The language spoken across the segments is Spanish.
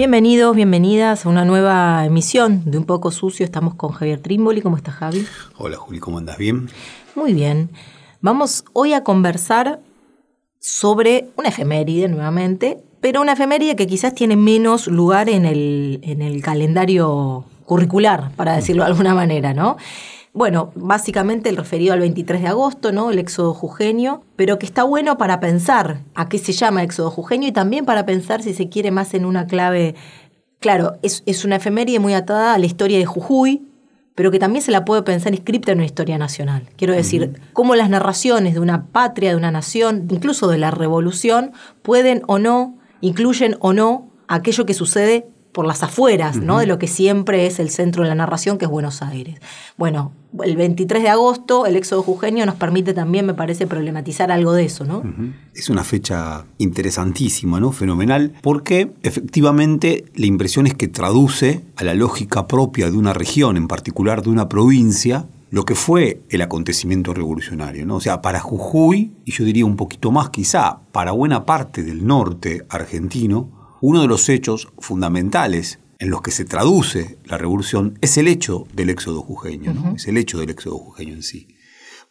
Bienvenidos, bienvenidas a una nueva emisión de Un poco sucio. Estamos con Javier Trimboli. ¿Cómo estás, Javi? Hola, Juli, ¿cómo andas? ¿Bien? Muy bien. Vamos hoy a conversar sobre una efeméride nuevamente, pero una efeméride que quizás tiene menos lugar en el, en el calendario curricular, para decirlo de alguna manera, ¿no? Bueno, básicamente el referido al 23 de agosto, ¿no? El éxodo jujeño, pero que está bueno para pensar a qué se llama éxodo jujeño y también para pensar, si se quiere, más en una clave. Claro, es, es una efeméride muy atada a la historia de Jujuy, pero que también se la puede pensar inscripta en una historia nacional. Quiero decir, cómo las narraciones de una patria, de una nación, incluso de la revolución, pueden o no, incluyen o no aquello que sucede por las afueras, ¿no? De lo que siempre es el centro de la narración, que es Buenos Aires. Bueno, el 23 de agosto, el éxodo jujeño nos permite también, me parece, problematizar algo de eso, ¿no? Es una fecha interesantísima, ¿no? Fenomenal, porque efectivamente la impresión es que traduce a la lógica propia de una región, en particular de una provincia, lo que fue el acontecimiento revolucionario, ¿no? O sea, para Jujuy, y yo diría un poquito más quizá, para buena parte del norte argentino, uno de los hechos fundamentales en los que se traduce la revolución es el hecho del éxodo jujeño, ¿no? es el hecho del éxodo jujeño en sí.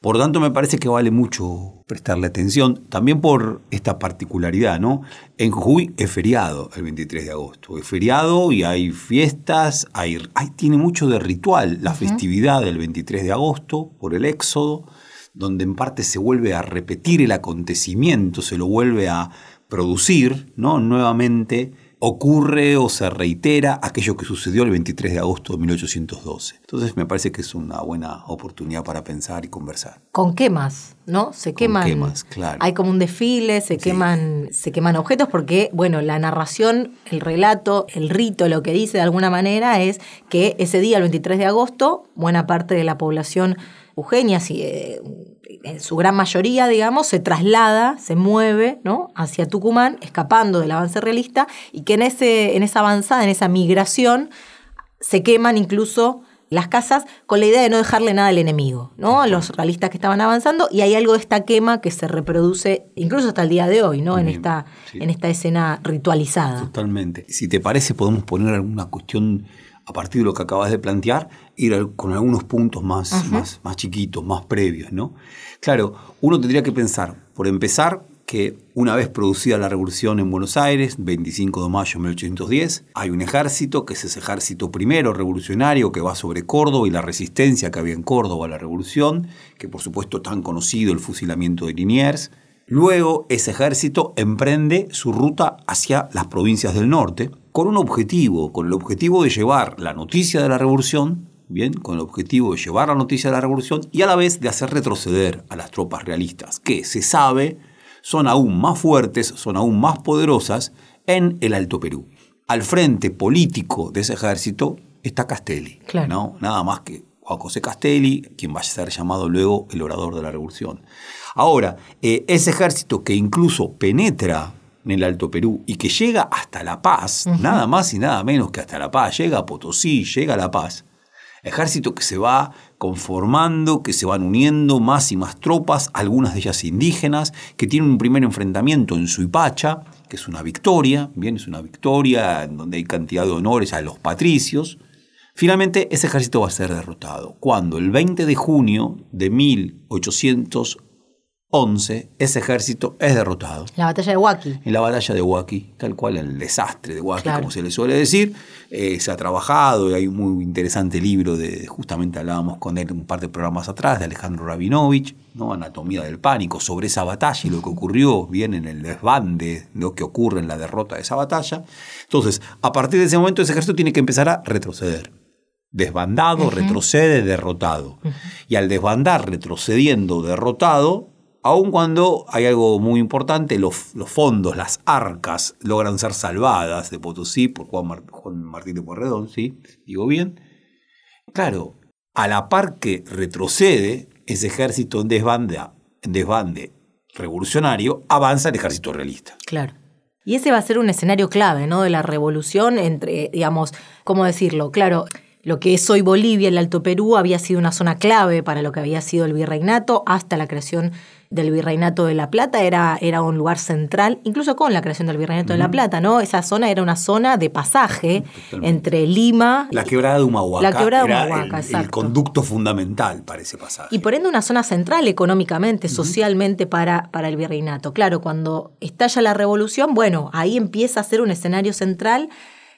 Por tanto, me parece que vale mucho prestarle atención, también por esta particularidad, ¿no? En Jujuy es feriado el 23 de agosto, es feriado y hay fiestas, hay, tiene mucho de ritual la festividad del 23 de agosto por el éxodo, donde en parte se vuelve a repetir el acontecimiento, se lo vuelve a producir, ¿no? Nuevamente ocurre o se reitera aquello que sucedió el 23 de agosto de 1812. Entonces me parece que es una buena oportunidad para pensar y conversar. Con quemas, ¿no? Se queman. Con quemas, claro. Hay como un desfile, se queman, se queman objetos porque, bueno, la narración, el relato, el rito, lo que dice de alguna manera es que ese día, el 23 de agosto, buena parte de la población Eugenia, eh, en su gran mayoría, digamos, se traslada, se mueve ¿no? hacia Tucumán, escapando del avance realista, y que en, ese, en esa avanzada, en esa migración, se queman incluso las casas con la idea de no dejarle nada al enemigo, ¿no? A los realistas que estaban avanzando, y hay algo de esta quema que se reproduce incluso hasta el día de hoy, ¿no? en, esta, en esta escena ritualizada. Totalmente. Si te parece, podemos poner alguna cuestión a partir de lo que acabas de plantear, ir con algunos puntos más, más, más chiquitos, más previos, ¿no? Claro, uno tendría que pensar, por empezar, que una vez producida la revolución en Buenos Aires, 25 de mayo de 1810, hay un ejército, que es ese ejército primero revolucionario que va sobre Córdoba y la resistencia que había en Córdoba a la revolución, que por supuesto tan conocido el fusilamiento de Liniers. Luego ese ejército emprende su ruta hacia las provincias del norte, con un objetivo, con el objetivo de llevar la noticia de la revolución, bien, con el objetivo de llevar la noticia de la revolución y a la vez de hacer retroceder a las tropas realistas, que se sabe son aún más fuertes, son aún más poderosas en el Alto Perú. Al frente político de ese ejército está Castelli, ¿no? nada más que Juan José Castelli, quien va a ser llamado luego el orador de la revolución. Ahora, eh, ese ejército que incluso penetra en el Alto Perú y que llega hasta La Paz, nada más y nada menos que hasta La Paz, llega a Potosí, llega a La Paz, ejército que se va conformando, que se van uniendo más y más tropas, algunas de ellas indígenas, que tienen un primer enfrentamiento en Suipacha, que es una victoria, bien, es una victoria en donde hay cantidad de honores a los patricios. Finalmente, ese ejército va a ser derrotado. Cuando el 20 de junio de 1800 11, ese ejército es derrotado. La batalla de Huaki. En la batalla de Huaki, tal cual el desastre de Huaki, como se le suele decir. Eh, se ha trabajado, y hay un muy interesante libro de, justamente hablábamos con él un par de programas atrás, de Alejandro Rabinovich, ¿no? Anatomía del pánico, sobre esa batalla y lo que ocurrió, bien en el desbande, lo que ocurre en la derrota de esa batalla. Entonces, a partir de ese momento, ese ejército tiene que empezar a retroceder. Desbandado, retrocede, derrotado. Y al desbandar, retrocediendo, derrotado, aun cuando hay algo muy importante, los, fondos, las arcas logran ser salvadas de Potosí por Juan, Martín de Porredón, ¿sí? Digo bien. Claro, a la par que retrocede ese ejército en desbande, en desbande revolucionario, avanza el ejército realista. Claro. Y ese va a ser un escenario clave, ¿no? De la revolución entre, digamos, ¿cómo decirlo? Claro, lo que es hoy Bolivia, el Alto Perú, había sido una zona clave para lo que había sido el virreinato hasta la creación del Virreinato de La Plata era, era un lugar central, incluso con la creación del Virreinato de La Plata, ¿no? Esa zona era una zona de pasaje entre Lima... La quebrada de Humahuaca. La quebrada de era Humahuaca, el, exacto. el conducto fundamental para ese pasaje. Y por ende una zona central económicamente, socialmente para, para el virreinato. Claro, cuando estalla la revolución, bueno, ahí empieza a ser un escenario central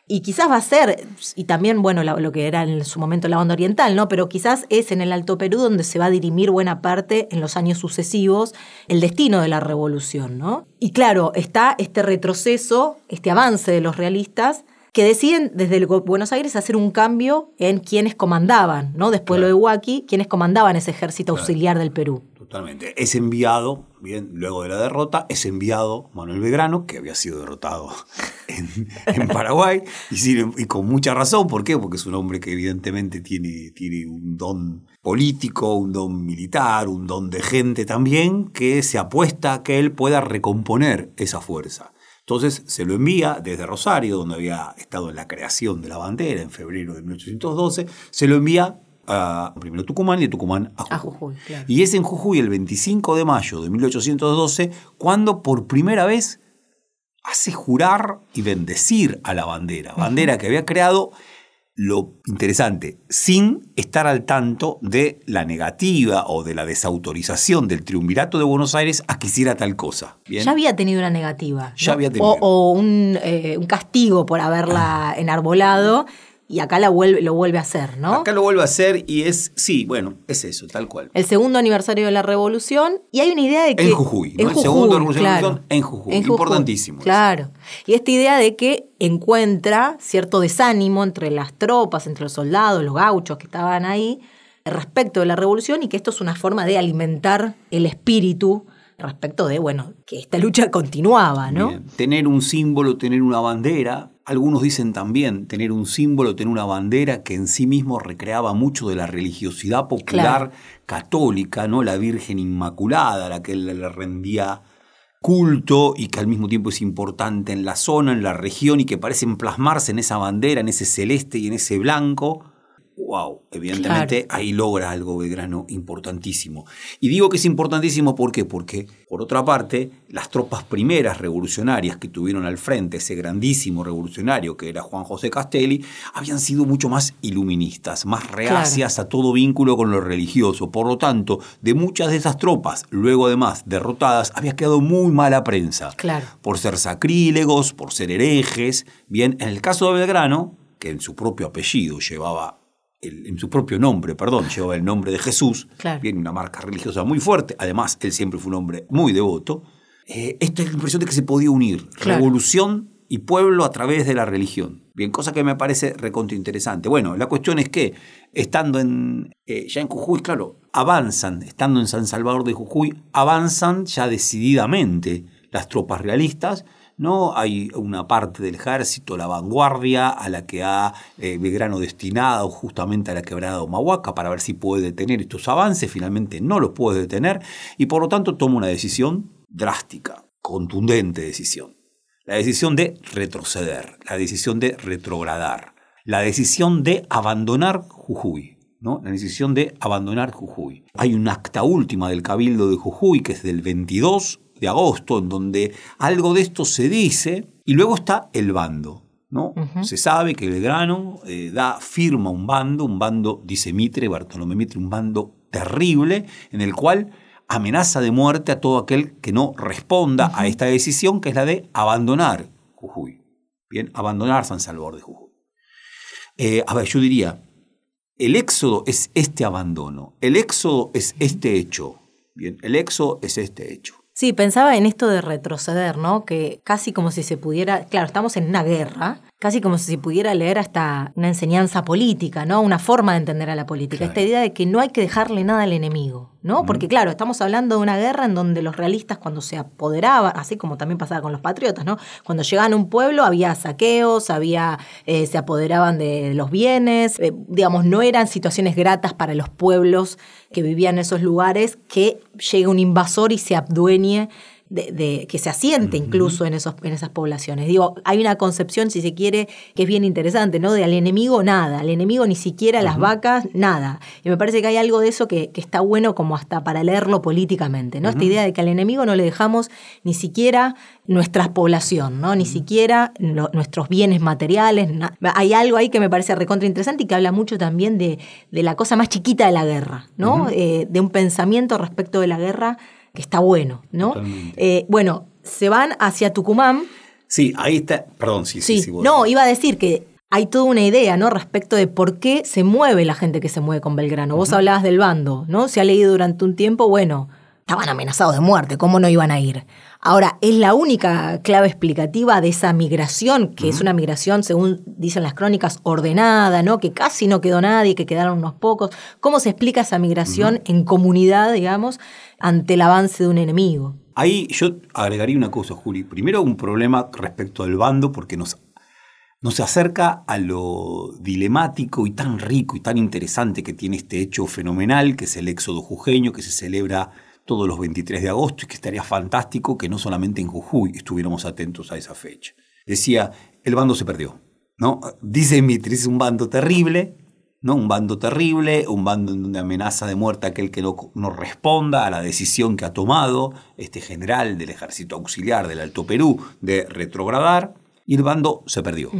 y quizás va a ser, y también, bueno, lo que era en su momento la onda oriental, ¿no? Pero quizás es en el Alto Perú donde se va a dirimir buena parte en los años sucesivos el destino de la revolución, ¿no? Y claro, está este retroceso, este avance de los realistas que deciden desde Buenos Aires hacer un cambio en quienes comandaban, ¿no? Después de lo de Huaki, quienes comandaban ese ejército auxiliar del Perú. Totalmente. Es enviado, bien, luego de la derrota, es enviado Manuel Belgrano, que había sido derrotado en, en Paraguay, y, sin- y con mucha razón. ¿Por qué? Porque es un hombre que evidentemente tiene, tiene un don político, un don militar, un don de gente también, que se apuesta a que él pueda recomponer esa fuerza. Entonces se lo envía desde Rosario, donde había estado en la creación de la bandera en febrero de 1812, se lo envía a primero Tucumán y de Tucumán a Jujuy. A Jujuy, claro. Y es en Jujuy el 25 de mayo de 1812 cuando por primera vez hace jurar y bendecir a la bandera. Bandera que había creado, lo interesante, sin estar al tanto de la negativa o de la desautorización del triunvirato de Buenos Aires a que hiciera tal cosa. ¿Bien? Ya había tenido una negativa. Ya ¿no? había tenido. O, o un, eh, un castigo por haberla enarbolado y acá la vuelve, lo vuelve a hacer, ¿no? Acá lo vuelve a hacer y es, sí, bueno, es eso, tal cual. El segundo aniversario de la revolución y hay una idea de que... En Jujuy, ¿no? El segundo aniversario de la revolución en Jujuy. Importantísimo eso. Claro. Y esta idea de que encuentra cierto desánimo entre las tropas, entre los soldados, los gauchos que estaban ahí, respecto de la revolución y que esto es una forma de alimentar el espíritu respecto de, bueno, que esta lucha continuaba, ¿no? Bien. Tener un símbolo, tener una bandera. Algunos dicen también tener un símbolo, tener una bandera que en sí mismo recreaba mucho de la religiosidad popular Claro. católica, ¿no? La Virgen Inmaculada, a la que le rendía culto y que al mismo tiempo es importante en la zona, en la región y que parecen plasmarse en esa bandera, en ese celeste y en ese blanco. Wow, evidentemente ahí logra algo Belgrano importantísimo. Y digo que es importantísimo ¿por qué? porque, por otra parte, las tropas primeras revolucionarias que tuvieron al frente ese grandísimo revolucionario que era Juan José Castelli, habían sido mucho más iluministas, más reacias a todo vínculo con lo religioso. Por lo tanto, de muchas de esas tropas, luego además derrotadas, había quedado muy mala prensa Claro. por ser sacrílegos, por ser herejes. Bien, en el caso de Belgrano, que en su propio apellido llevaba, el- en su propio nombre, perdón, llevaba el nombre de Jesús, Claro. bien, una marca religiosa muy fuerte, además él siempre fue un hombre muy devoto, eh, esta es la impresión de que se podía unir Claro. revolución y pueblo a través de la religión. Bien, cosa que me parece recontra interesante. Bueno, la cuestión es que, estando en, eh, ya en Jujuy, claro, avanzan, estando en San Salvador de Jujuy, avanzan ya decididamente las tropas realistas, ¿no? Hay una parte del ejército, la vanguardia, a la que ha eh, Belgrano destinado justamente a la quebrada de Humahuaca para ver si puede detener estos avances, finalmente no los puede detener, y por lo tanto toma una decisión drástica, contundente decisión. La decisión de retroceder, la decisión de retrogradar, la decisión de abandonar Jujuy. ¿no? La decisión de abandonar Jujuy. Hay un acta última del Cabildo de Jujuy que es del 22 de agosto, en donde algo de esto se dice, y luego está el bando. ¿no? Se sabe que Belgrano eh, da firma a un bando, un bando, dice Mitre, Bartolomé Mitre, un bando terrible, en el cual amenaza de muerte a todo aquel que no responda a esta decisión, que es la de abandonar Jujuy. Bien, abandonar San Salvador de Jujuy. Eh, a ver, yo diría, el éxodo es este abandono, el éxodo es este hecho. Bien, el éxodo es este hecho. Sí, pensaba en esto de retroceder, ¿no? Que casi como si se pudiera, claro, estamos en una guerra, casi como si se pudiera leer hasta una enseñanza política, ¿no? Una forma de entender a la política. Claro. Esta idea de que no hay que dejarle nada al enemigo, ¿no? Porque claro, estamos hablando de una guerra en donde los realistas cuando se apoderaban, así como también pasaba con los patriotas, ¿no? Cuando llegaban a un pueblo había saqueos, había, eh, se apoderaban de los bienes, eh, digamos, no eran situaciones gratas para los pueblos que vivían en esos lugares que llegue un invasor y se abdueñe de, de- que se asiente incluso en, esos, en esas poblaciones. Digo, hay una concepción, si se quiere, que es bien interesante, ¿no? De al enemigo nada, al enemigo ni siquiera las vacas, nada. Y me parece que hay algo de eso que, que está bueno como hasta para leerlo políticamente, ¿no? Esta idea de que al enemigo no le dejamos ni siquiera nuestra población, ¿no? Ni siquiera lo- nuestros bienes materiales. Hay algo ahí que me parece recontra interesante y que habla mucho también de, de la cosa más chiquita de la guerra, ¿no? Eh, de un pensamiento respecto de la guerra que está bueno, ¿no? Eh, bueno, se van hacia Tucumán. Sí, ahí está. Perdón, sí, sí, Sí, no, iba a decir que hay toda una idea, ¿no? Respecto de por qué se mueve la gente que se mueve con Belgrano. Vos hablabas del bando, ¿no? Se ha leído durante un tiempo, bueno, estaban amenazados de muerte, ¿cómo no iban a ir? Ahora, es la única clave explicativa de esa migración, que es una migración, según dicen las crónicas, ordenada, ¿no? Que casi no quedó nadie, que quedaron unos pocos. ¿Cómo se explica esa migración en comunidad, digamos, ante el avance de un enemigo? Ahí yo agregaría una cosa, Juli. Primero, un problema respecto al bando, porque nos, nos acerca a lo dilemático y tan rico y tan interesante que tiene este hecho fenomenal, que es el éxodo jujeño, que se celebra todos los 23 de agosto y que estaría fantástico que no solamente en Jujuy estuviéramos atentos a esa fecha. Decía, el bando se perdió. ¿no? Dice Mitri, es un bando terrible, ¿no? Un bando terrible, un bando en donde amenaza de muerte a aquel que no, no responda a la decisión que ha tomado este general del ejército auxiliar del Alto Perú de retrogradar, y el bando se perdió.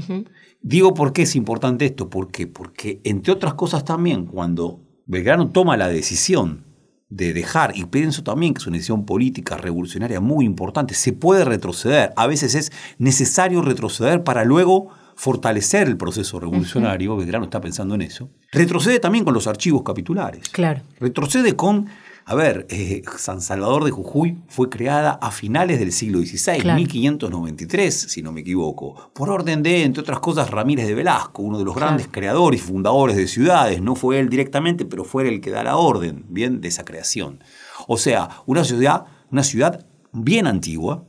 Digo por qué es importante esto, ¿por qué? Porque entre otras cosas también, cuando Belgrano toma la decisión de dejar, y pienso también que es una decisión política revolucionaria muy importante, se puede retroceder, a veces es necesario retroceder para luego fortalecer el proceso revolucionario, Belgrano está pensando en eso, retrocede también con los archivos capitulares. Claro. Retrocede con, a ver, eh, San Salvador de Jujuy fue creada a finales del siglo XVI, Claro. 1593, si no me equivoco, por orden de, entre otras cosas, Ramírez de Velasco, uno de los grandes creadores y fundadores de ciudades. No fue él directamente, pero fue el que da la orden, bien, de esa creación. O sea, una ciudad, una ciudad bien antigua,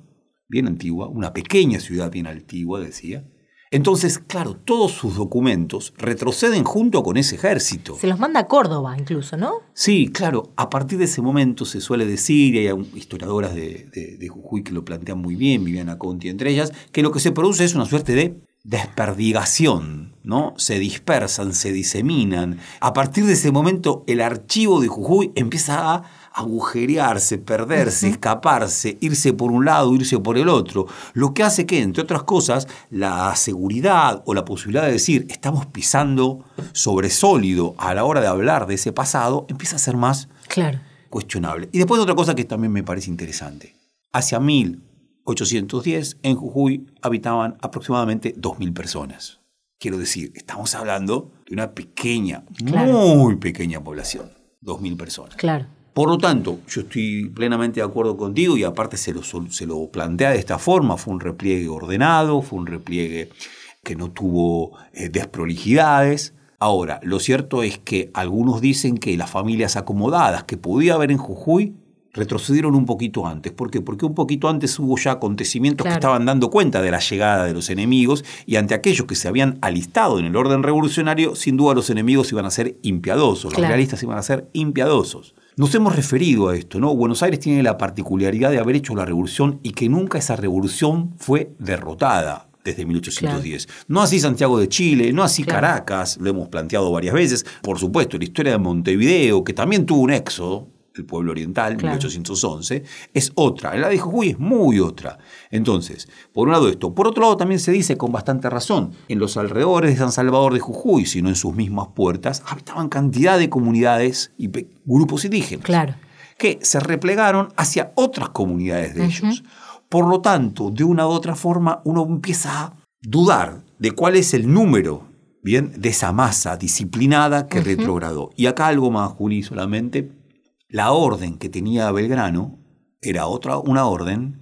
bien antigua, una pequeña ciudad bien antigua, decía. Entonces, claro, todos sus documentos retroceden junto con ese ejército. Se los manda a Córdoba incluso, ¿no? Sí, claro, a partir de ese momento se suele decir, y hay historiadoras de, de- de Jujuy que lo plantean muy bien, Viviana Conti entre ellas, que lo que se produce es una suerte de desperdigación, ¿no? Se dispersan, se diseminan. A partir de ese momento, el archivo de Jujuy empieza a agujerearse, perderse, escaparse, irse por un lado, irse por el otro, lo que hace que, entre otras cosas, la seguridad o la posibilidad de decir estamos pisando sobre sólido a la hora de hablar de ese pasado empieza a ser más Claro. cuestionable. Y después otra cosa que también me parece interesante. Hacia 1810 en Jujuy habitaban aproximadamente 2.000 personas. Quiero decir, estamos hablando de una pequeña, Claro. muy pequeña población, 2.000 personas. Claro. Por lo tanto, yo estoy plenamente de acuerdo contigo y aparte se lo, se lo plantea de esta forma, fue un repliegue ordenado, fue un repliegue que no tuvo eh, desprolijidades. Ahora, lo cierto es que algunos dicen que las familias acomodadas que podía haber en Jujuy retrocedieron un poquito antes. ¿Por qué? Porque un poquito antes hubo ya acontecimientos Claro. que estaban dando cuenta de la llegada de los enemigos y ante aquellos que se habían alistado en el orden revolucionario, sin duda los enemigos iban a ser impiadosos, los realistas iban a ser impiadosos. Nos hemos referido a esto, ¿no? Buenos Aires tiene la particularidad de haber hecho la revolución y que nunca esa revolución fue derrotada desde 1810. No así Santiago de Chile, no así Claro. Caracas, lo hemos planteado varias veces. Por supuesto, la historia de Montevideo, que también tuvo un éxodo, el pueblo oriental, Claro. 1811, es otra. La de Jujuy es muy otra. Entonces, por un lado esto. Por otro lado, también se dice con bastante razón, en los alrededores de San Salvador de Jujuy, sino en sus mismas puertas, habitaban cantidad de comunidades y grupos indígenas Claro. que se replegaron hacia otras comunidades de ellos. Por lo tanto, de una u otra forma, uno empieza a dudar de cuál es el número bien, de esa masa disciplinada que retrogradó. Y acá algo más, Juli, solamente. La orden que tenía Belgrano era otra, una orden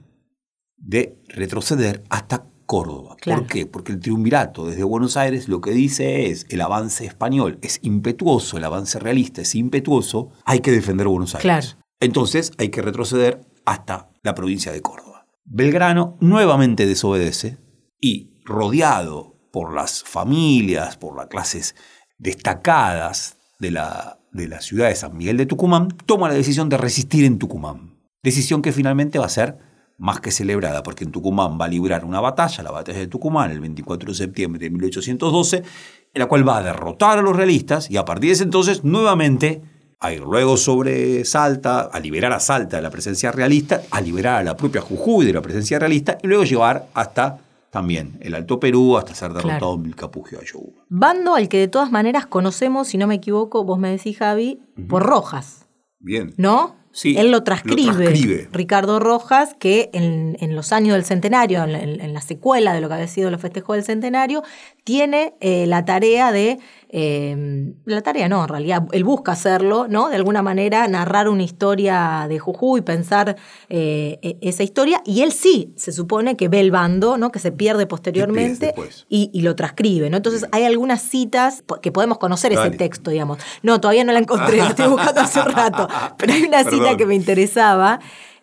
de retroceder hasta Córdoba. Claro. ¿Por qué? Porque el triunvirato desde Buenos Aires lo que dice es el avance español es impetuoso, el avance realista es impetuoso, hay que defender Buenos Aires. Claro. Entonces hay que retroceder hasta la provincia de Córdoba. Belgrano nuevamente desobedece y rodeado por las familias, por las clases destacadas de la, de la ciudad de San Miguel de Tucumán, toma la decisión de resistir en Tucumán. Decisión que finalmente va a ser más que celebrada, porque en Tucumán va a librar una batalla, la batalla de Tucumán, el 24 de septiembre de 1812, en la cual va a derrotar a los realistas y a partir de ese entonces nuevamente a ir luego sobre Salta, a liberar a Salta de la presencia realista, a liberar a la propia Jujuy de la presencia realista y luego llevar hasta también el Alto Perú, hasta ser derrotado Claro. en Vilcapugio de Ayoguma. Bando al que de todas maneras conocemos, si no me equivoco, vos me decís, Javi, por Rojas, Bien. ¿no? Sí, Él lo lo transcribe, transcribe. Ricardo Rojas, que en, en los años del centenario, en, la- en la secuela de lo que había sido los festejos del centenario, tiene eh, la tarea de, eh, la tarea no, en realidad, él busca hacerlo, ¿no? De alguna manera narrar una historia de Jujuy, pensar eh, e- esa historia, y él sí, se supone que ve el bando, ¿no? Que se pierde posteriormente y, y lo transcribe, ¿no? Entonces hay algunas citas que podemos conocer ese texto, digamos. No, todavía no la encontré, la estoy buscando hace rato, pero hay una cita que me interesaba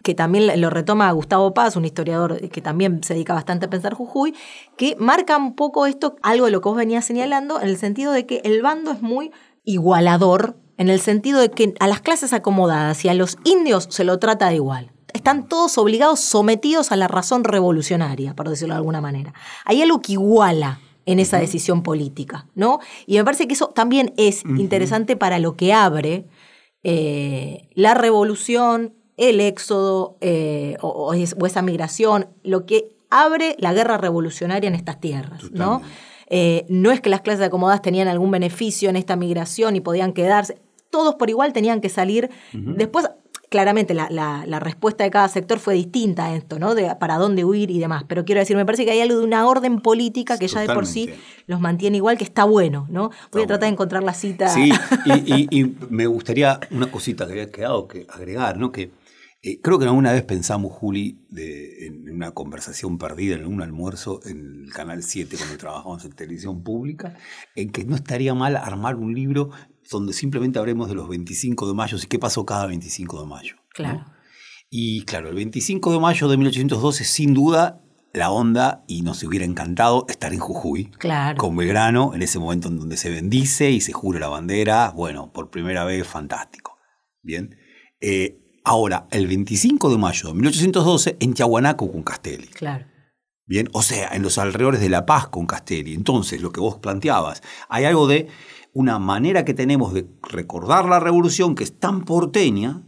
que también lo retoma Gustavo Paz, un historiador que también se dedica bastante a pensar Jujuy, que marca un poco esto, algo de lo que vos venías señalando, en el sentido de que el bando es muy igualador, en el sentido de que a las clases acomodadas y a los indios se lo trata de igual. Están todos obligados, sometidos a la razón revolucionaria, por decirlo de alguna manera. Hay algo que iguala en esa decisión política, ¿no? Y me parece que eso también es interesante para lo que abre eh, la revolución, el éxodo eh, o, o es- o esa migración, lo que abre la guerra revolucionaria en estas tierras, ¿no? Eh, no es que las clases acomodadas tenían algún beneficio en esta migración y podían quedarse, todos por igual tenían que salir. Después, claramente, la, la- la respuesta de cada sector fue distinta a esto, ¿no? De para dónde huir y demás. Pero quiero decir, me parece que hay algo de una orden política que ya de por sí los mantiene igual, que está bueno, ¿no? Voy a bueno. tratar de encontrar la cita. Sí, y, y- y me gustaría una cosita que había quedado que agregar, ¿no? Que eh, creo que alguna vez pensamos, Juli, de, en una conversación perdida, en un almuerzo en el Canal 7 cuando trabajamos en televisión pública, en que no estaría mal armar un libro donde simplemente hablemos de los 25 de mayo y qué pasó cada 25 de mayo. ¿no? Claro. Y claro, el 25 de mayo de 1812, sin duda, la onda, y nos hubiera encantado estar en Jujuy, Claro. con Belgrano, en ese momento en donde se bendice y se jura la bandera, bueno, por primera vez, fantástico. Bien. Eh, ahora, el 25 de mayo de 1812, en Tiahuanaco con Castelli. Claro. Bien, o sea, en los alrededores de La Paz con Castelli. Entonces, lo que vos planteabas, hay algo de una manera que tenemos de recordar la revolución que es tan porteña.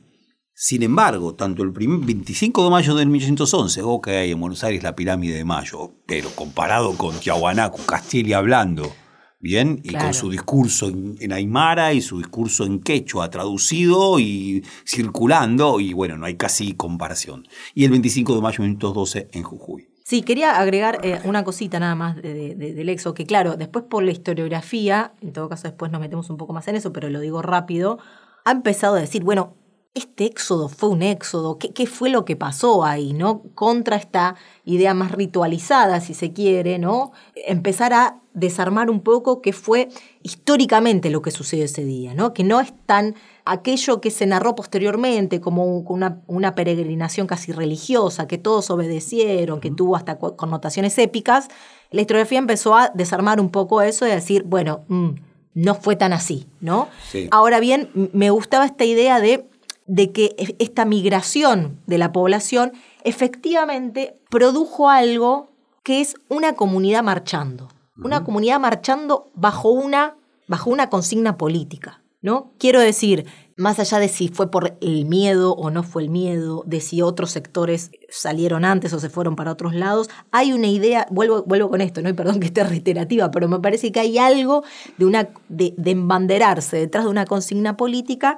Sin embargo, tanto el primer 25 de mayo de 1811, ok, en Buenos Aires la pirámide de Mayo, pero comparado con Tiahuanaco, Castelli hablando, bien, y Claro. con su discurso en, aymara y su discurso en quechua traducido y circulando, y bueno, no hay casi comparación. Y el 25 de mayo de 1812 en Jujuy. Sí, quería agregar eh, una cosita nada más de- de- de- del exo, que claro, después por la historiografía, en todo caso después nos metemos un poco más en eso, pero lo digo rápido, ha empezado a decir, bueno, este éxodo fue un éxodo, ¿qué, qué fue lo que pasó ahí, no? Contra esta idea más ritualizada, si se quiere, ¿no? Empezar a desarmar un poco qué fue históricamente lo que sucedió ese día, ¿no? Que no es tan aquello que se narró posteriormente como un- una, una peregrinación casi religiosa, que todos obedecieron, que tuvo hasta co- connotaciones épicas, la historiografía empezó a desarmar un poco eso y a decir, bueno, mm, no fue tan así, ¿no? Sí. Ahora bien, me gustaba esta idea de, de que e- esta migración de la población efectivamente produjo algo que es una comunidad marchando. Una comunidad marchando bajo una, bajo una consigna política. ¿no? Quiero decir, más allá de si fue por el miedo o no fue el miedo, de si otros sectores salieron antes o se fueron para otros lados, hay una idea, vuelvo, vuelvo con esto, ¿no? Y perdón que esté reiterativa, pero me parece que hay algo de, una, de, de embanderarse detrás de una consigna política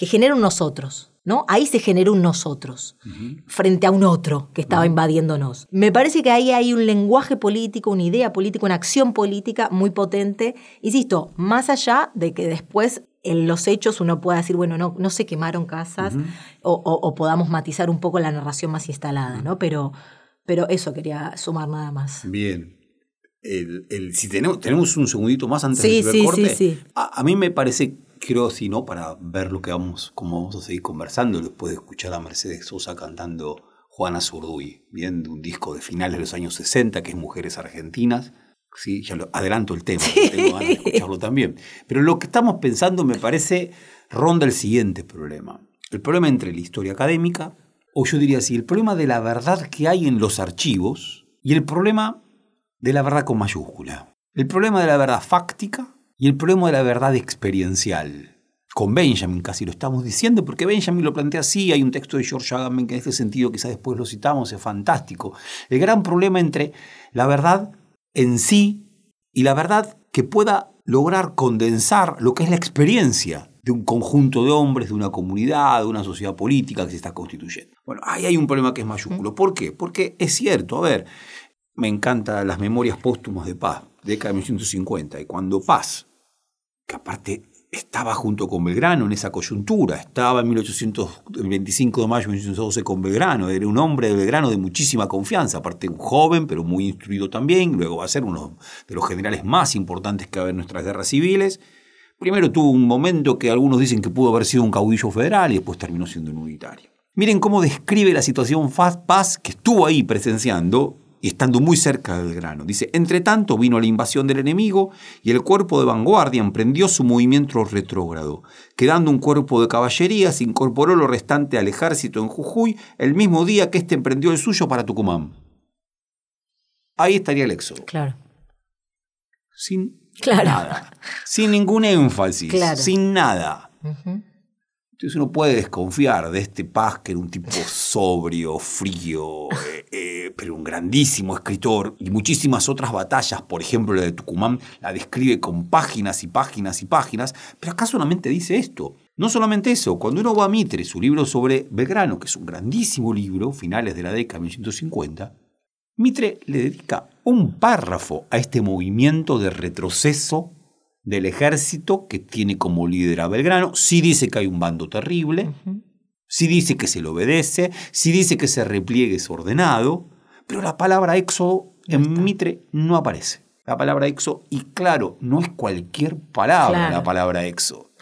que genera un nosotros. ¿No? Ahí se generó un nosotros frente a un otro que estaba invadiéndonos. Me parece que ahí hay un lenguaje político, una idea política, una acción política muy potente. Insisto, más allá de que después en los hechos uno pueda decir, bueno, no, no se quemaron casas o, o- o podamos matizar un poco la narración más instalada, ¿no? Pero, Pero eso quería sumar nada más. Bien. El, el- si tenemos, tenemos un segundito más antes Sí, del sí, corte. sí, sí. A, a mí me parece, creo, si no, para ver lo que vamos, cómo vamos a seguir conversando, después de escuchar a Mercedes Sosa cantando Juana Zurduy, bien, de un disco de finales de los años 60, que es Mujeres Argentinas. Sí, ya lo adelanto el tema, porque tengo ganas de escucharlo también. Pero lo que estamos pensando me parece ronda el siguiente problema. El problema entre la historia académica, o yo diría así, el problema de la verdad que hay en los archivos y el problema de la verdad con mayúscula. El problema de la verdad fáctica y el problema de la verdad experiencial. Con Benjamin casi lo estamos diciendo, porque Benjamin lo plantea así, hay un texto de George Agamben que en este sentido quizás después lo citamos, es fantástico. El gran problema entre la verdad en sí y la verdad que pueda lograr condensar lo que es la experiencia de un conjunto de hombres, de una comunidad, de una sociedad política que se está constituyendo. Bueno, ahí hay un problema que es mayúsculo. ¿Por qué? Porque es cierto, a ver, me encantan las memorias póstumas de Paz, década de 1950, y cuando Paz, que aparte estaba junto con Belgrano en esa coyuntura, estaba en 1800, el 25 de mayo de 1812 con Belgrano, era un hombre de Belgrano de muchísima confianza, aparte un joven, pero muy instruido también, luego va a ser uno de los generales más importantes que va a haber en nuestras guerras civiles. Primero tuvo un momento que algunos dicen que pudo haber sido un caudillo federal y después terminó siendo un unitario. Miren cómo describe la situación Paz que estuvo ahí presenciando y estando muy cerca del grano. Dice, entre tanto vino la invasión del enemigo y el cuerpo de vanguardia emprendió su movimiento retrógrado. Quedando un cuerpo de caballería, se incorporó lo restante al ejército en Jujuy el mismo día que éste emprendió el suyo para Tucumán. Ahí estaría el éxodo. Claro. Sin Claro. nada. Sin ningún énfasis. Claro. Sin nada. Entonces uno puede desconfiar de este Paz, que era un tipo sobrio, frío, eh, eh, pero un grandísimo escritor, y muchísimas otras batallas, por ejemplo la de Tucumán, la describe con páginas y páginas y páginas, pero acá solamente dice esto. No solamente eso, cuando uno va a Mitre, su libro sobre Belgrano, que es un grandísimo libro, finales de la década de 1950, Mitre le dedica un párrafo a este movimiento de retroceso del ejército que tiene como líder a Belgrano. Sí dice que hay un bando terrible, sí dice que se le obedece, sí dice que ese repliegue es ordenado, pero la palabra éxodo en Mitre no aparece. La palabra éxodo, y claro, no es cualquier palabra Claro. la palabra.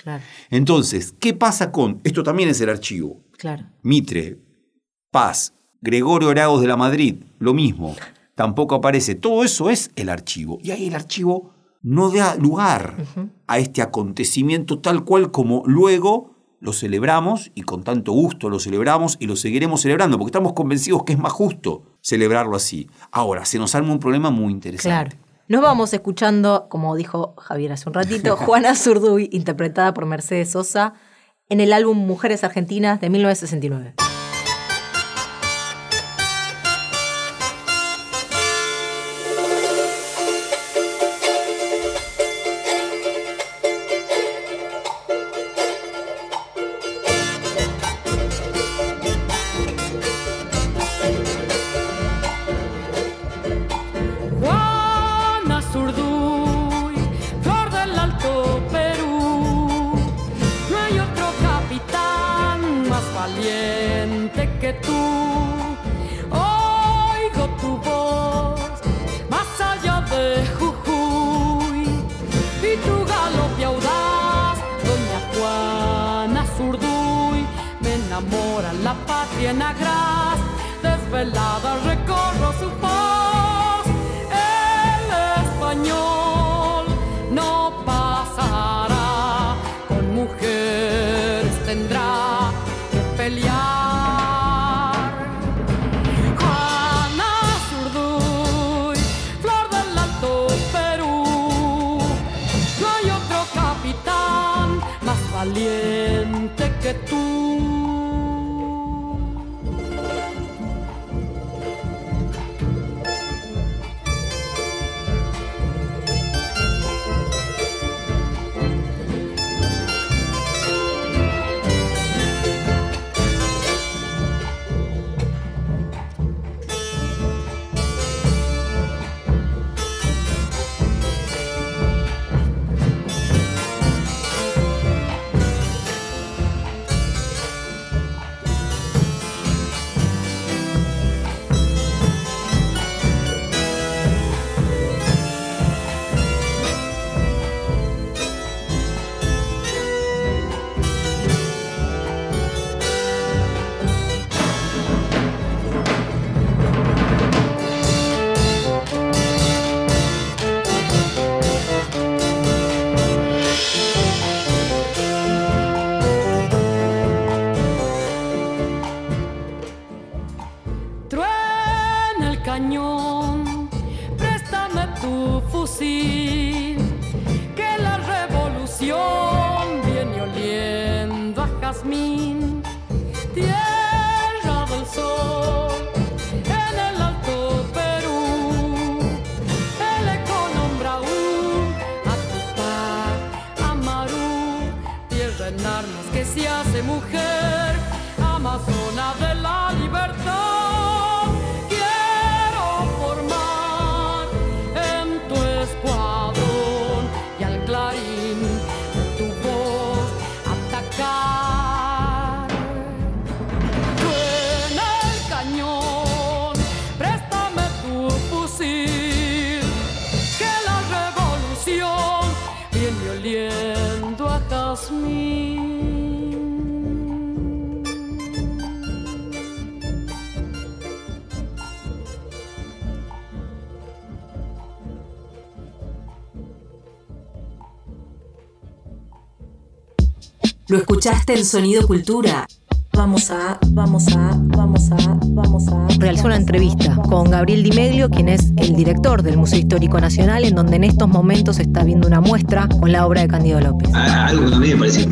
Claro, Entonces, ¿qué pasa con, esto también es el archivo, claro. Mitre, Paz, Gregorio Aragos de la Madrid, lo mismo. Tampoco aparece. Todo eso es el archivo. Y ahí el archivo no da lugar a este acontecimiento tal cual como luego lo celebramos y con tanto gusto lo celebramos y lo seguiremos celebrando porque estamos convencidos que es más justo celebrarlo así. Ahora, se nos arma un problema muy interesante. Claro. Nos vamos escuchando, como dijo Javier hace un ratito, Juana Zurduy, interpretada por Mercedes Sosa, en el álbum Mujeres Argentinas de 1969. En agraz, desvelada escuchaste en Sonido Cultura. Vamos a, vamos a, vamos a, vamos a. Realizó una entrevista con Gabriel Di Meglio, quien es el director del Museo Histórico Nacional, en donde en estos momentos se está viendo una muestra con la obra de Candido López. A- Algo que a mí me parece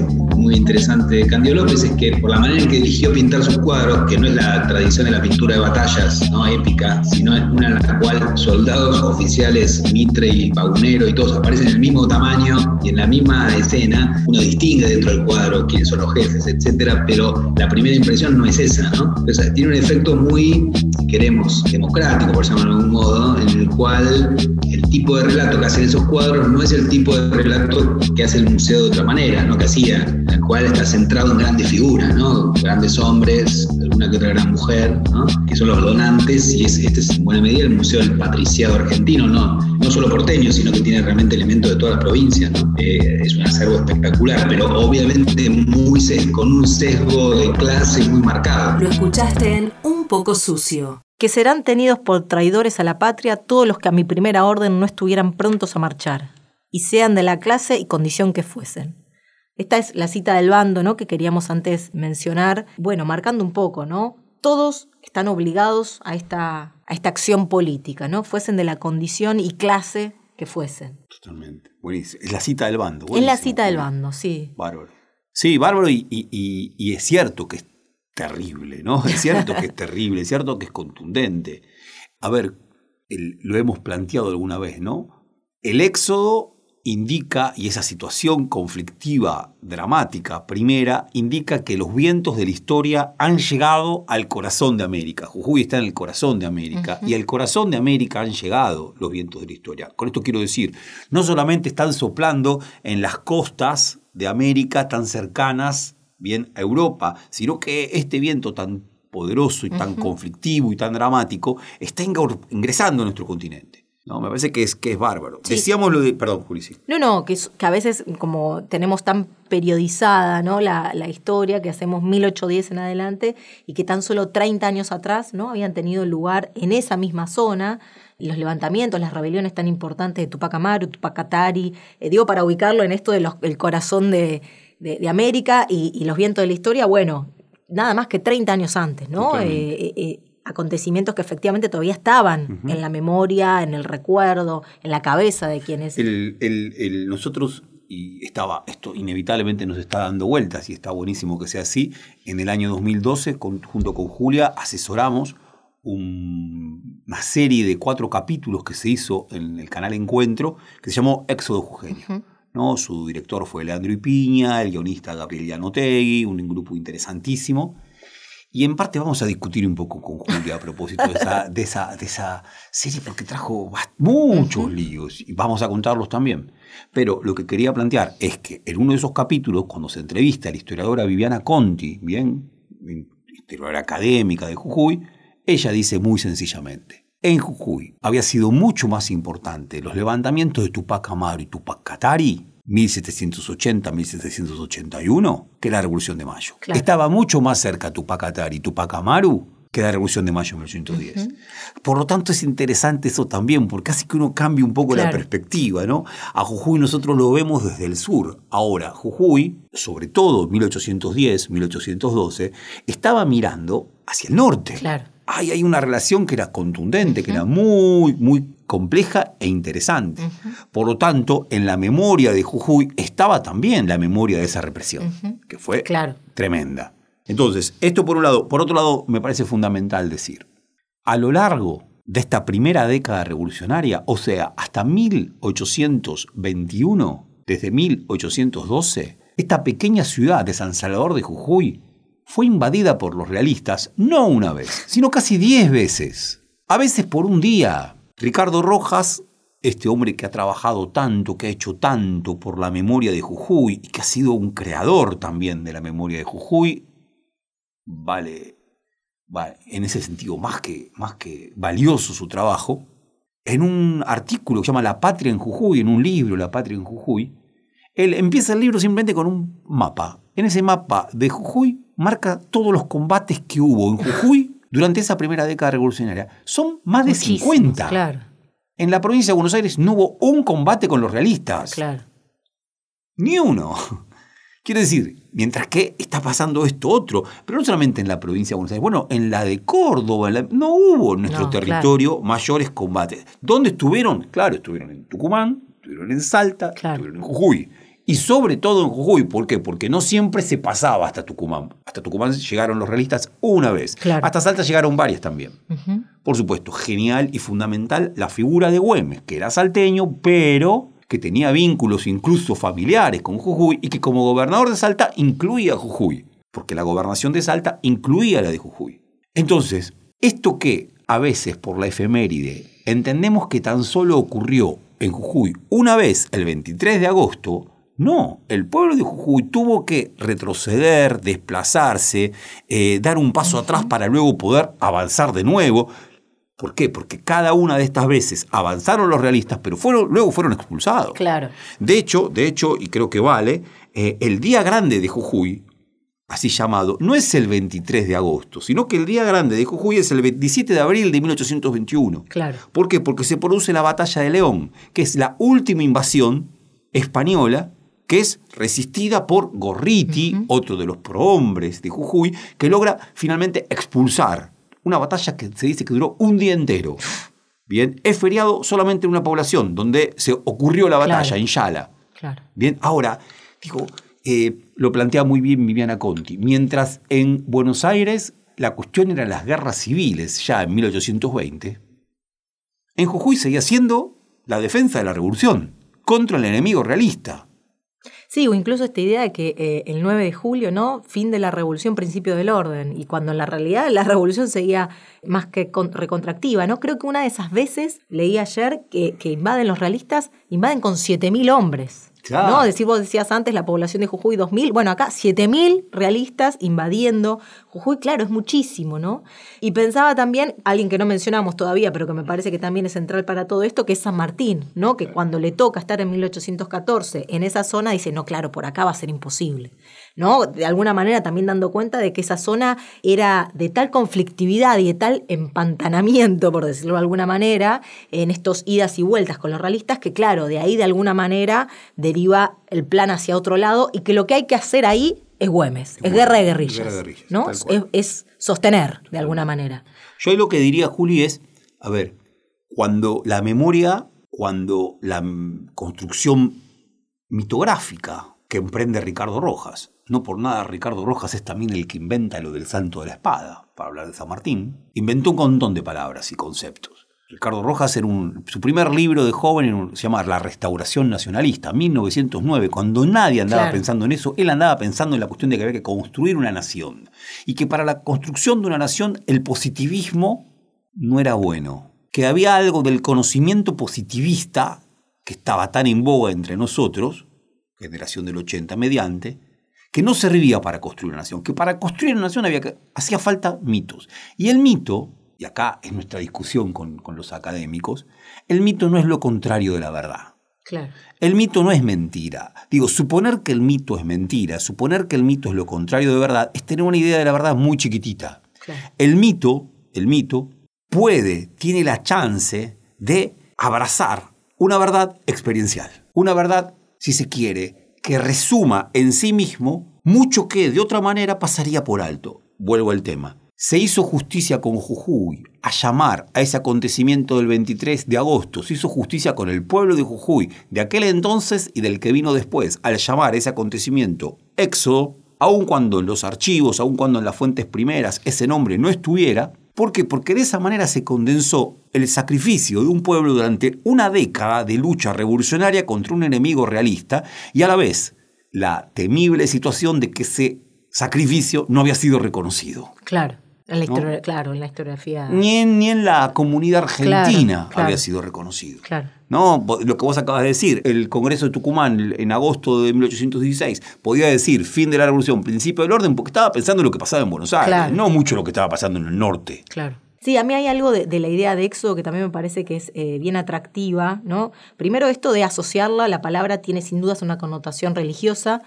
muy interesante de Candido López es que por la manera en que eligió pintar sus cuadros, que no es la tradición de la pintura de batallas épica, sino una en la cual soldados, oficiales, Mitre y Pagunero y todos aparecen en el mismo tamaño y en la misma escena, uno distingue dentro del cuadro quiénes son los jefes, etcétera, pero la primera impresión no es esa, ¿no? Entonces, tiene un efecto muy, si queremos, democrático, por llamarlo de algún modo, en el cual el tipo de relato que hacen esos cuadros no es el tipo de relato que hace el museo de otra manera, ¿no? Que hacía, cual está centrado en grandes figuras, ¿no? Grandes hombres, alguna que otra gran mujer, ¿no? Que son los donantes, y es, este es en buena medida el museo del patriciado argentino, ¿no? No solo porteño, sino que tiene realmente elementos de todas las provincias, ¿no? Eh, es un acervo espectacular, pero obviamente muy con un sesgo de clase muy marcado. Lo escuchaste en Un poco sucio. Que serán tenidos por traidores a la patria todos los que a mi primera orden no estuvieran prontos a marchar, y sean de la clase y condición que fuesen. Esta es la cita del bando, ¿no? Que queríamos antes mencionar. Bueno, marcando un poco, ¿no? Todos están obligados a esta, a esta acción política, ¿no? Fuesen de la condición y clase que fuesen. Totalmente. Buenísimo. Es la cita del bando. Es la buenísimo. cita del bando, sí. Bárbaro. Sí, bárbaro y, y- y- y es cierto que es terrible, ¿no? Es cierto que es terrible, es cierto que es contundente. A ver, el- lo hemos planteado alguna vez, ¿no? El éxodo indica, y esa situación conflictiva, dramática, primera, indica que los vientos de la historia han llegado al corazón de América. Jujuy está en el corazón de América, y al corazón de América han llegado los vientos de la historia. Con esto quiero decir, no solamente están soplando en las costas de América tan cercanas, bien, a Europa, sino que este viento tan poderoso y tan conflictivo y tan dramático está ingresando a nuestro continente. No, me parece que es, que es bárbaro. Sí. Decíamos lo de. Perdón, Juli, sí. No, no, que, es- que a veces como tenemos tan periodizada ¿no? la, la historia, que hacemos 1810 en adelante, y que tan solo 30 años atrás ¿no? habían tenido lugar en esa misma zona los levantamientos, las rebeliones tan importantes de Tupac Amaru, Tupac Katari, eh, digo para ubicarlo en esto del corazón de, de- de América y, y los vientos de la historia, bueno, nada más que 30 años antes, ¿no? Eh, eh, eh, acontecimientos que efectivamente todavía estaban en la memoria, en el recuerdo, en la cabeza de quienes... El, el- el- nosotros, y estaba, esto inevitablemente nos está dando vueltas y está buenísimo que sea así, en el año 2012, con- junto con Julia, asesoramos un- una serie de cuatro capítulos que se hizo en el canal Encuentro, que se llamó Éxodo Jujeño. ¿no? Su director fue Leandro Ipiña, el guionista Gabriel Llanotegui, un grupo interesantísimo. Y en parte vamos a discutir un poco con Julia a propósito de esa, de esa, de esa serie, porque trajo muchos líos y vamos a contarlos también. Pero lo que quería plantear es que en uno de esos capítulos, cuando se entrevista a la historiadora Viviana Conti, bien, historiadora académica de Jujuy, ella dice muy sencillamente, en Jujuy había sido mucho más importante los levantamientos de Tupac Amaru y Tupac Katari, 1780-1781, que la Revolución de Mayo. Claro. Estaba mucho más cerca Tupac Katari y Tupac Amaru que la Revolución de Mayo de 1810. Por lo tanto, es interesante eso también, porque hace que uno cambie un poco la perspectiva, ¿no? A Jujuy nosotros lo vemos desde el sur. Ahora, Jujuy, sobre todo 1810, 1812, estaba mirando hacia el norte. Claro. Ay, hay una relación que era contundente, que era muy, muy compleja e interesante. Por lo tanto, en la memoria de Jujuy estaba también la memoria de esa represión, que fue Claro. tremenda. Entonces, esto por un lado. Por otro lado, me parece fundamental decir, a lo largo de esta primera década revolucionaria, o sea, hasta 1821, desde 1812, esta pequeña ciudad de San Salvador de Jujuy fue invadida por los realistas no una vez, sino casi diez veces. A veces por un día. Ricardo Rojas, este hombre que ha trabajado tanto, que ha hecho tanto por la memoria de Jujuy y que ha sido un creador también de la memoria de Jujuy, vale, vale en ese sentido más que, más que valioso su trabajo. En un artículo que se llama La Patria en Jujuy, en un libro, La Patria en Jujuy, él empieza el libro simplemente con un mapa. En ese mapa de Jujuy marca todos los combates que hubo en Jujuy durante esa primera década revolucionaria. Son más de Muchísimos, 50. Claro, En la provincia de Buenos Aires no hubo un combate con los realistas. claro. Ni uno. Quiere decir, mientras que está pasando esto otro, pero no solamente en la provincia de Buenos Aires, bueno, en la de Córdoba, la- no hubo en nuestro No, territorio mayores combates. ¿Dónde estuvieron? Claro, estuvieron en Tucumán, estuvieron en Salta, Claro. estuvieron en Jujuy. Y sobre todo en Jujuy, ¿por qué? Porque no siempre se pasaba hasta Tucumán. Hasta Tucumán llegaron los realistas una vez. Claro. Hasta Salta llegaron varias también. Por supuesto, genial y fundamental la figura de Güemes, que era salteño, pero que tenía vínculos incluso familiares con Jujuy y que como gobernador de Salta incluía a Jujuy, porque la gobernación de Salta incluía la de Jujuy. Entonces, esto que a veces por la efeméride entendemos que tan solo ocurrió en Jujuy una vez el 23 de agosto, no, el pueblo de Jujuy tuvo que retroceder, desplazarse, eh, dar un paso atrás para luego poder avanzar de nuevo. ¿Por qué? Porque cada una de estas veces avanzaron los realistas, pero fueron, luego fueron expulsados. Claro. De hecho, de hecho, y creo que vale, eh, el día grande de Jujuy, así llamado, no es el 23 de agosto, sino que el día grande de Jujuy es el 27 de abril de 1821. Claro. ¿Por qué? Porque se produce la batalla de León, que es la última invasión española que es resistida por Gorriti, otro de los prohombres de Jujuy, que logra finalmente expulsar. Una batalla que se dice que duró un día entero. Bien, es feriado solamente en una población donde se ocurrió la batalla, Claro. en Yala. Claro. Bien, ahora, digo, eh, lo plantea muy bien Viviana Conti. Mientras en Buenos Aires la cuestión era las guerras civiles, ya en 1820, en Jujuy seguía siendo la defensa de la revolución contra el enemigo realista. Sí, o incluso esta idea de que eh, el 9 de julio, ¿no? Fin de la revolución, principio del orden. Y cuando en la realidad la revolución seguía más que con- recontractiva, ¿no? Creo que una de esas veces, leí ayer, que, que invaden los realistas, invaden con 7.000 hombres. Claro. ¿No? Decir, vos decías antes la población de Jujuy 2.000, bueno, acá 7.000 realistas invadiendo Jujuy, claro, es muchísimo, ¿no? Y pensaba también, alguien que no mencionamos todavía, pero que me parece que también es central para todo esto, que es San Martín, ¿no? Que cuando le toca estar en 1814 en esa zona, dice, no, claro, por acá va a ser imposible, ¿no? De alguna manera también dando cuenta de que esa zona era de tal conflictividad y de tal empantanamiento, por decirlo de alguna manera, en estos idas y vueltas con los realistas, que claro, de ahí de alguna manera deriva el plan hacia otro lado y que lo que hay que hacer ahí es Güemes, es guerra de guerrillas, Guerra de guerrillas, ¿no? Es, es sostener de alguna manera. Yo ahí lo que diría, Juli, es, a ver, cuando la memoria, cuando la construcción mitográfica que emprende Ricardo Rojas, no por nada Ricardo Rojas es también el que inventa lo del santo de la espada, para hablar de San Martín, inventó un montón de palabras y conceptos. Ricardo Rojas era un, su primer libro de joven se llama La Restauración Nacionalista, 1909, cuando nadie andaba Claro. pensando en eso, él andaba pensando en la cuestión de que había que construir una nación. Y que para la construcción de una nación el positivismo no era bueno. Que había algo del conocimiento positivista que estaba tan en boga entre nosotros, generación del 80 mediante, que no servía para construir una nación, que para construir una nación había que, hacía falta mitos. Y el mito, y acá es nuestra discusión con, con los académicos, el mito no es lo contrario de la verdad. Claro. El mito no es mentira. Digo, suponer que el mito es mentira, suponer que el mito es lo contrario de verdad, es tener una idea de la verdad muy chiquitita. Claro. El mito, el mito, puede, tiene la chance de abrazar una verdad experiencial. Una verdad, si se quiere, que resuma en sí mismo mucho que de otra manera pasaría por alto. Vuelvo al tema. Se hizo justicia con Jujuy a llamar a ese acontecimiento del 23 de agosto. Se hizo justicia con el pueblo de Jujuy de aquel entonces y del que vino después al llamar ese acontecimiento Éxodo, aun cuando en los archivos, aun cuando en las fuentes primeras ese nombre no estuviera. ¿Por qué? Porque de esa manera se condensó el sacrificio de un pueblo durante una década de lucha revolucionaria contra un enemigo realista y a la vez la temible situación de que ese sacrificio no había sido reconocido. Claro. En la historia, Claro, en la historiografía. Ni en, ni en la comunidad argentina Claro, claro. había sido reconocido. Claro. ¿No? Lo que vos acabas de decir, el Congreso de Tucumán en agosto de 1816 podía decir fin de la revolución, principio del orden, porque estaba pensando en lo que pasaba en Buenos Aires, Claro. no mucho lo que estaba pasando en el norte. Claro. Sí, a mí hay algo de, de la idea de éxodo que también me parece que es eh, bien atractiva, ¿no? Primero esto de asociarla, la palabra tiene sin dudas una connotación religiosa,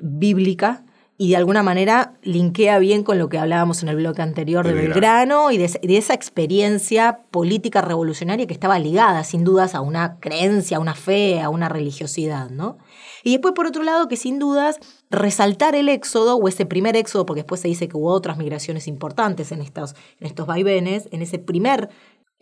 bíblica, y de alguna manera linkea bien con lo que hablábamos en el bloque anterior de De Belgrano y de, esa- de esa experiencia política revolucionaria que estaba ligada sin dudas a una creencia, a una fe, a una religiosidad, ¿no? Y después, por otro lado, que sin dudas resaltar el éxodo, o ese primer éxodo, porque después se dice que hubo otras migraciones importantes en estos, en estos vaivenes, en ese primer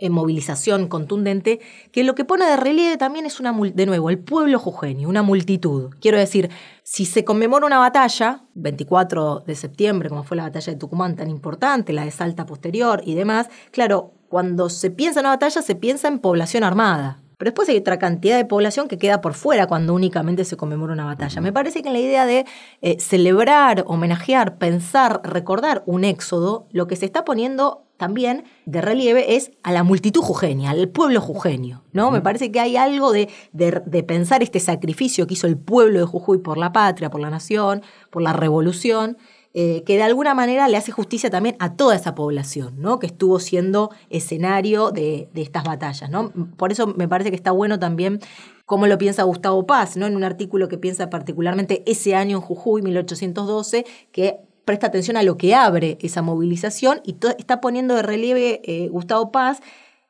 eh, movilización contundente, que lo que pone de relieve también es una, de nuevo, el pueblo jujeño, una multitud. Quiero decir, si se conmemora una batalla, 24 de septiembre, como fue la batalla de Tucumán tan importante, la de Salta posterior y demás, claro, cuando se piensa en una batalla se piensa en población armada. Pero después hay otra cantidad de población que queda por fuera cuando únicamente se conmemora una batalla. Me parece que en la idea de eh, celebrar, homenajear, pensar, recordar un éxodo, lo que se está poniendo también de relieve es a la multitud jujeña, al pueblo jujeño. ¿no? Me parece que hay algo de, de- de pensar este sacrificio que hizo el pueblo de Jujuy por la patria, por la nación, por la revolución, eh, que de alguna manera le hace justicia también a toda esa población, ¿no? que estuvo siendo escenario de, estas batallas. ¿no? Por eso me parece que está bueno también cómo lo piensa Gustavo Paz, ¿no? en un artículo que piensa particularmente ese año en Jujuy, 1812, que presta atención a lo que abre esa movilización y está poniendo de relieve eh, Gustavo Paz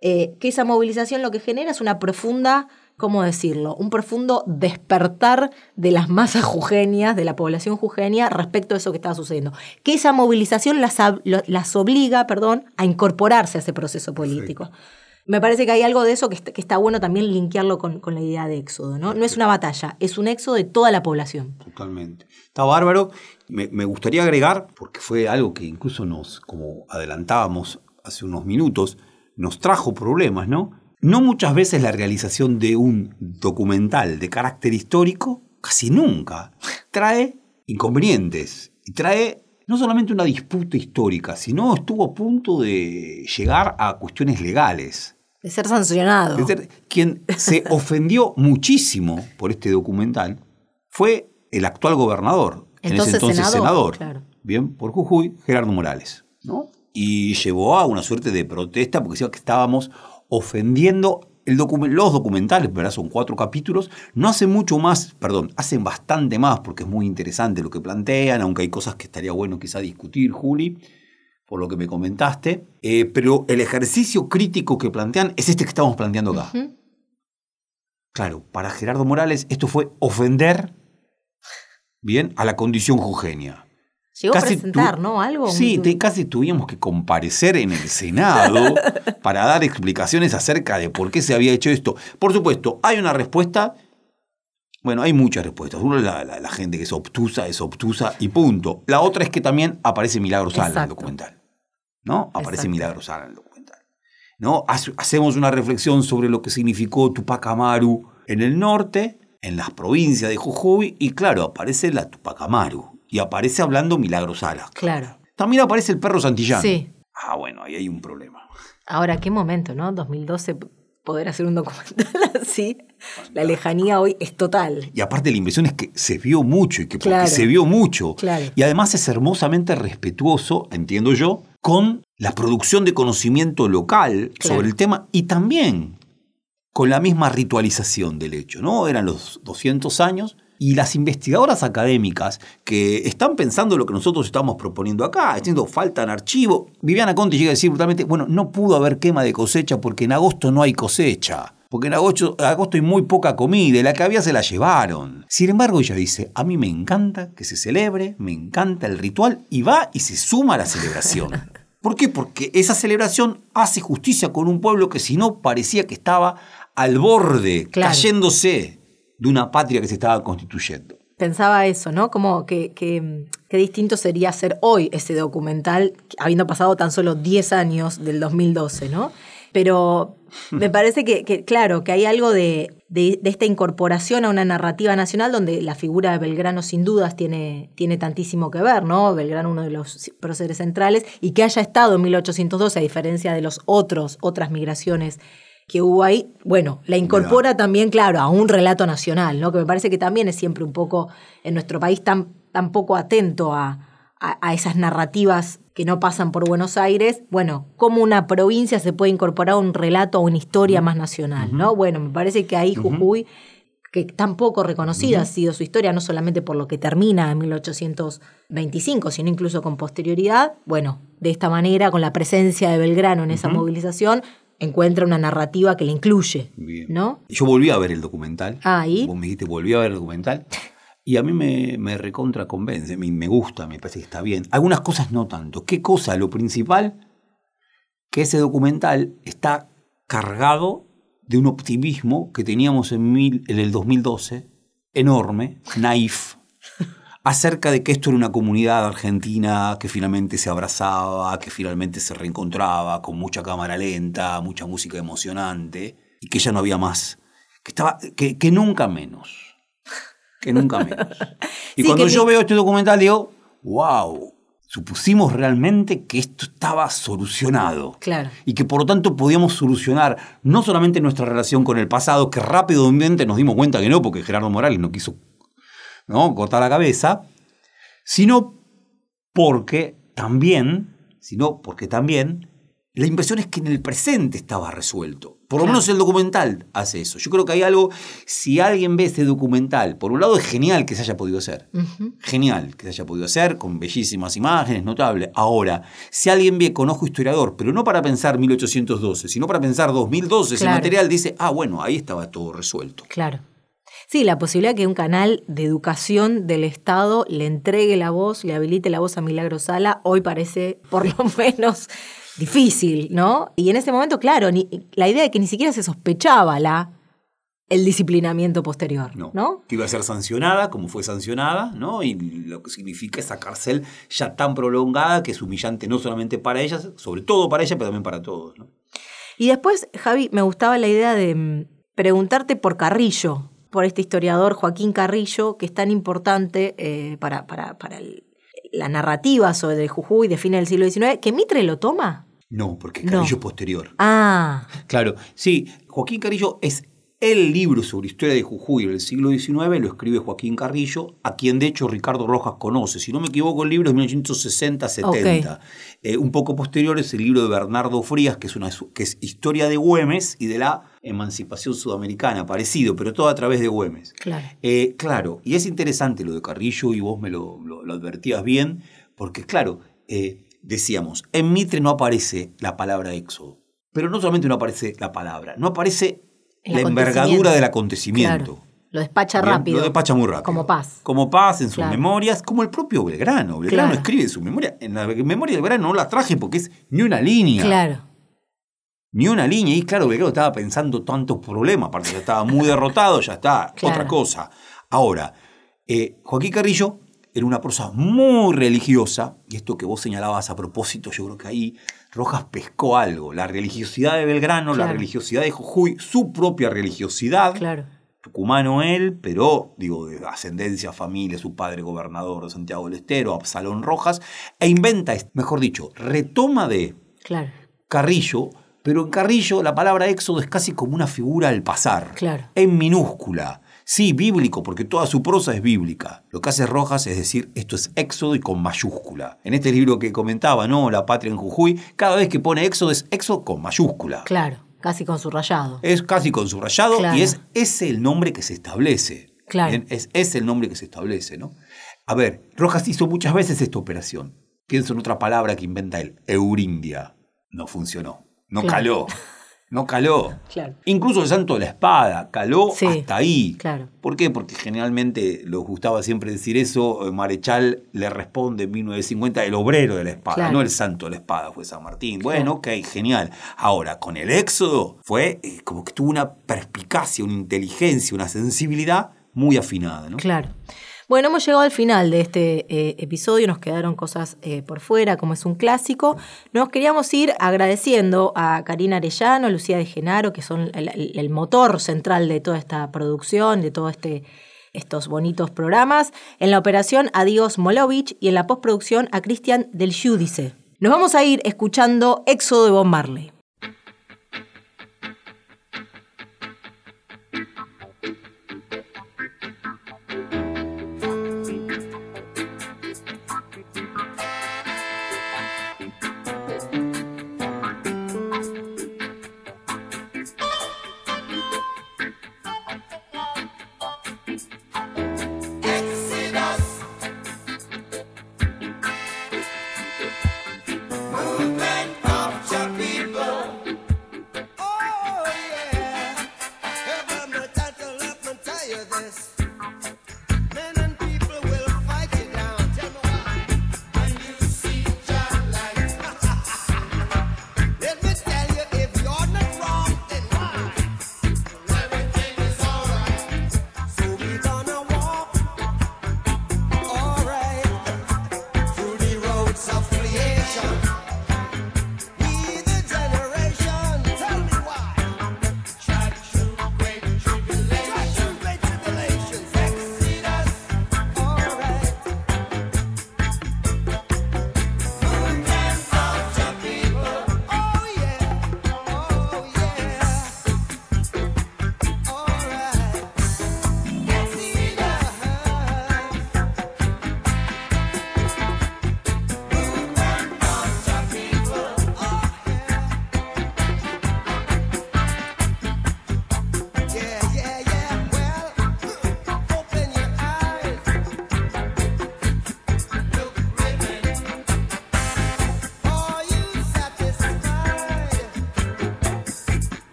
eh, que esa movilización lo que genera es una profunda, ¿cómo decirlo? Un profundo despertar de las masas jujeñas, de la población jujeña respecto a eso que estaba sucediendo. Que esa movilización las, las obliga, perdón, a incorporarse a ese proceso político. Me parece que hay algo de eso que está, que está bueno también linkearlo con, con la idea de éxodo, ¿no? No es una batalla, es un éxodo de toda la población. Totalmente. Está bárbaro. Me, me gustaría agregar, porque fue algo que incluso nos, como adelantábamos hace unos minutos, nos trajo problemas, ¿no? No muchas veces la realización de un documental de carácter histórico, casi nunca, trae inconvenientes y trae no solamente una disputa histórica, sino estuvo a punto de llegar a cuestiones legales. De ser sancionado. Es decir, quien se ofendió muchísimo por este documental fue el actual gobernador, en ese entonces senador, senador, claro. bien, por Jujuy, Gerardo Morales, ¿no? Y llevó a una suerte de protesta porque decía que estábamos ofendiendo el docu- los documentales, ¿verdad? Son cuatro capítulos, no hace mucho más, perdón, hacen bastante más porque es muy interesante lo que plantean, aunque hay cosas que estaría bueno quizá discutir, Juli, por lo que me comentaste, Eh, pero el ejercicio crítico que plantean es este que estamos planteando acá. Claro, para Gerardo Morales esto fue ofender bien a la condición jujeña. Llegó a Casi presentar, tu- ¿no? Algo. Sí, te- casi tuvimos que comparecer en el Senado para dar explicaciones acerca de por qué se había hecho esto. Por supuesto, hay una respuesta. Bueno, hay muchas respuestas. Uno es la, la- la gente que es obtusa, es obtusa y punto. La otra es que también aparece Milagro Sala en el documental. ¿No? Aparece Exacto. Milagro Sala en el documental. ¿No? Hace- Hacemos una reflexión sobre lo que significó Tupac Amaru en el norte, en las provincias de Jujuy, y claro, aparece la Tupac Amaru. Y aparece hablando Milagro Sala. Claro. También aparece el perro Santillán. Sí. Ah, bueno, ahí hay un problema. Ahora, qué momento, ¿no? 2012, p- poder hacer un documental así. La lejanía hoy es total. Y aparte la impresión es que se vio mucho y que porque Claro. se vio mucho. Claro. Y además es hermosamente respetuoso, entiendo yo, con la producción de conocimiento local Claro. sobre el tema y también con la misma ritualización del hecho, ¿no? Eran los 200 años y las investigadoras académicas que están pensando lo que nosotros estamos proponiendo acá, diciendo faltan archivos. Viviana Conte llega a decir brutalmente, bueno, no pudo haber quema de cosecha porque en agosto no hay cosecha. Porque en agosto, agosto hay muy poca comida y la que había se la llevaron. Sin embargo, ella dice, a mí me encanta que se celebre, me encanta el ritual y va y se suma a la celebración. ¿Por qué? Porque esa celebración hace justicia con un pueblo que si no parecía que estaba al borde, Claro. cayéndose de una patria que se estaba constituyendo. Pensaba eso, ¿no? Como que, que, qué distinto sería hacer hoy ese documental, habiendo pasado tan solo 10 años del 2012, ¿no? Pero me parece que, que, claro, que hay algo de, de, de esta incorporación a una narrativa nacional donde la figura de Belgrano sin dudas tiene, tiene tantísimo que ver, ¿no? Belgrano uno de los próceres centrales y que haya estado en 1812 a diferencia de los otros, otras migraciones que hubo ahí, bueno, la incorpora también, claro, a un relato nacional, ¿no? Que me parece que también es siempre un poco en nuestro país tan, tan poco atento a, a, a esas narrativas que no pasan por Buenos Aires, bueno, cómo una provincia se puede incorporar a un relato, a una historia más nacional, ¿no? Bueno, me parece que ahí Jujuy, que tan poco reconocida ha sido su historia, no solamente por lo que termina en 1825, sino incluso con posterioridad, bueno, de esta manera, con la presencia de Belgrano en esa movilización, encuentra una narrativa que le incluye, Bien. ¿no? Yo volví a ver el documental. Ah, ¿y? Vos me dijiste, volví a ver el documental. Y a mí me, me recontra convence, me, me gusta, me parece que está bien. Algunas cosas no tanto. ¿Qué cosa? Lo principal, que ese documental está cargado de un optimismo que teníamos en, mil, en el 2012, enorme, naif, acerca de que esto era una comunidad argentina que finalmente se abrazaba, que finalmente se reencontraba, con mucha cámara lenta, mucha música emocionante, y que ya no había más, que, estaba, que, que nunca menos, que nunca menos. Y Sí, cuando yo veo este documental digo, wow, supusimos realmente que esto estaba solucionado. Claro. Y que por lo tanto podíamos solucionar no solamente nuestra relación con el pasado, que rápidamente nos dimos cuenta que no, porque Gerardo Morales no quiso ¿no? cortar la cabeza, sino porque también, sino porque también la impresión es que en el presente estaba resuelto. Por lo Claro. menos el documental hace eso. Yo creo que hay algo, si alguien ve ese documental, por un lado es genial que se haya podido hacer. Genial que se haya podido hacer, con bellísimas imágenes, notable. Ahora, si alguien ve con ojo historiador, pero no para pensar 1812, sino para pensar 2012, ese Claro. material dice, ah, bueno, ahí estaba todo resuelto. Claro. Sí, la posibilidad que un canal de educación del Estado le entregue la voz, le habilite la voz a Milagro Sala, hoy parece por lo menos difícil, ¿no? Y en ese momento, claro, ni- la idea de que ni siquiera se sospechaba la, el disciplinamiento posterior, No. ¿no? Que iba a ser sancionada, como fue sancionada, ¿no? Y lo que significa esa cárcel ya tan prolongada que es humillante no solamente para ellas, sobre todo para ella, pero también para todos, ¿no? Y después, Javi, me gustaba la idea de mm, preguntarte por Carrillo, por este historiador Joaquín Carrillo, que es tan importante eh, para, para, para el- la narrativa sobre Jujuy de fines del siglo XIX, que Mitre lo toma. No, porque No. Carrillo es posterior. Ah, Claro, sí, Joaquín Carrillo es el libro sobre historia de Jujuy del siglo XIX, lo escribe Joaquín Carrillo, a quien de hecho Ricardo Rojas conoce. Si no me equivoco, el libro es 1960-70. Eh, un poco posterior es el libro de Bernardo Frías, que es, una, que es Historia de Güemes y de la emancipación sudamericana, parecido, pero todo a través de Güemes. claro. Eh, claro, y es interesante lo de Carrillo, y vos me lo, lo- lo advertías bien, porque claro, eh, decíamos, en Mitre no aparece la palabra éxodo, pero no solamente no aparece la palabra, no aparece El la envergadura del acontecimiento. Claro. Lo despacha Bien, rápido. Lo despacha muy rápido. Como paz. Como paz en sus Claro. memorias, como el propio Belgrano. Belgrano Claro. escribe en su memoria. En la memoria de Belgrano no la traje porque es ni una línea. Claro. Ni una línea. Y claro, Belgrano estaba pensando tantos problemas. Aparte, ya estaba muy derrotado, ya está. Claro. Otra cosa. Ahora, eh, Joaquín Carrillo era una prosa muy religiosa. Y esto que vos señalabas a propósito, yo creo que ahí Rojas pescó algo. La religiosidad de Belgrano, la religiosidad de Jujuy, su propia religiosidad Claro. tucumano él, pero digo, de ascendencia, familia, su padre gobernador de Santiago del Estero, Absalón Rojas, e inventa, mejor dicho, retoma de Claro. Carrillo, pero en Carrillo la palabra éxodo es casi como una figura al pasar, Claro. en minúscula. Sí, bíblico, porque toda su prosa es bíblica. Lo que hace Rojas es decir, esto es éxodo y con mayúscula. En este libro que comentaba, ¿no? La patria en Jujuy, cada vez que pone éxodo es éxodo con mayúscula. Claro. Casi con su rayado. Es casi con su rayado Claro. y es ese el nombre que se establece. Claro. Bien, Es, es el nombre que se establece, ¿no? A ver, Rojas hizo muchas veces esta operación. Pienso en otra palabra que inventa él, Eurindia. No funcionó. No Claro. caló. No caló. Claro. Incluso el santo de la espada caló Sí, hasta ahí. claro. ¿Por qué? Porque generalmente les gustaba siempre decir eso. eh, Marechal le responde en 1950 el obrero de la espada, Claro. no el santo de la espada, fue San Martín. Bueno, ok, genial. Ahora, con el éxodo fue eh, como que tuvo una perspicacia, una inteligencia, una sensibilidad muy afinada, ¿no? Claro. Bueno, hemos llegado al final de este eh, episodio, nos quedaron cosas eh, por fuera, como es un clásico. Nos queríamos ir agradeciendo a Karina Arellano, Lucía de Genaro, que son el, motor central de toda esta producción, de todos este, estos bonitos programas. En la operación a Dios Molovich y en la postproducción a Cristian del Giudice. Nos vamos a ir escuchando Éxodo de Bob.